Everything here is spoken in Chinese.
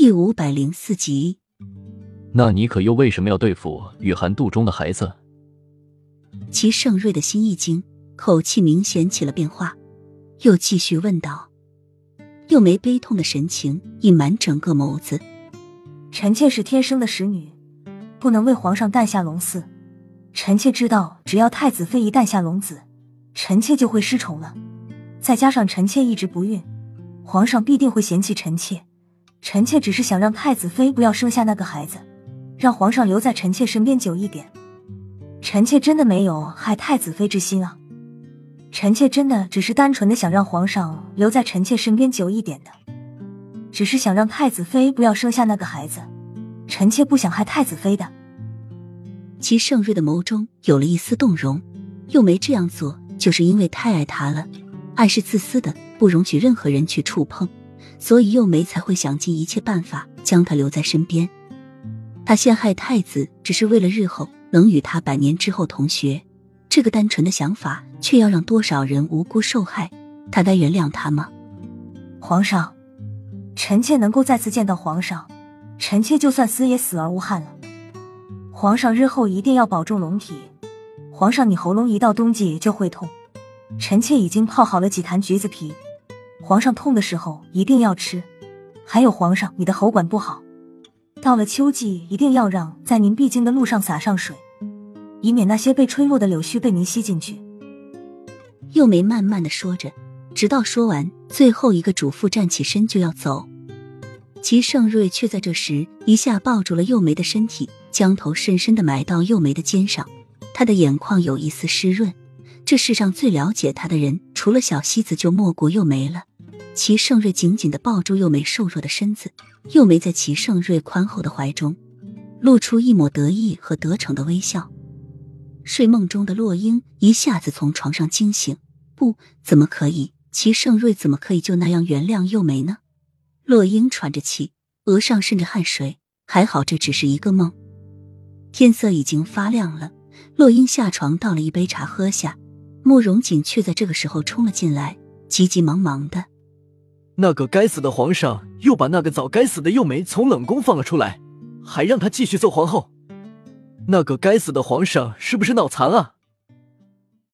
第五百零四集。那你可又为什么要对付雨涵肚中的孩子？齐盛瑞的心一惊，口气明显起了变化，又继续问道：“又没悲痛的神情隐瞒整个眸子。臣妾是天生的使女，不能为皇上诞下龙嗣。臣妾知道，只要太子妃一诞下龙子，臣妾就会失宠了。再加上臣妾一直不孕，皇上必定会嫌弃臣妾。臣妾只是想让太子妃不要生下那个孩子。”让皇上留在臣妾身边久一点，臣妾真的没有害太子妃之心啊！臣妾真的只是单纯的想让皇上留在臣妾身边久一点的，只是想让太子妃不要生下那个孩子，臣妾不想害太子妃的。齐盛瑞的眸中有了一丝动容，又没这样做，就是因为太爱他了，爱是自私的，不容许任何人去触碰，所以幼梅才会想尽一切办法将他留在身边。他陷害太子，只是为了日后能与他百年之后同学。这个单纯的想法，却要让多少人无辜受害？他该原谅他吗？皇上，臣妾能够再次见到皇上，臣妾就算死也死而无憾了。皇上日后一定要保重龙体。皇上，你喉咙一到冬季就会痛，臣妾已经泡好了几坛橘子皮，皇上痛的时候一定要吃。还有，皇上，你的喉管不好。到了秋季，一定要让在您必经的路上洒上水，以免那些被吹落的柳絮被您吸进去。幼梅慢慢的说着，直到说完最后一个嘱咐，站起身就要走。齐盛瑞却在这时一下抱住了幼梅的身体，将头深深的埋到幼梅的肩上，他的眼眶有一丝湿润。这世上最了解他的人，除了小西子，就莫过幼梅了。齐盛瑞紧紧的抱住幼梅瘦弱的身子，幼梅在齐盛瑞宽厚的怀中，露出一抹得意和得逞的微笑。睡梦中的洛英一下子从床上惊醒，不，怎么可以？齐盛瑞怎么可以就那样原谅幼梅呢？洛英喘着气，额上渗着汗水，还好这只是一个梦。天色已经发亮了，洛英下床倒了一杯茶喝下，慕容锦却在这个时候冲了进来，急急忙忙的。那个该死的皇上又把那个早该死的幼梅从冷宫放了出来，还让她继续做皇后。那个该死的皇上是不是脑残啊？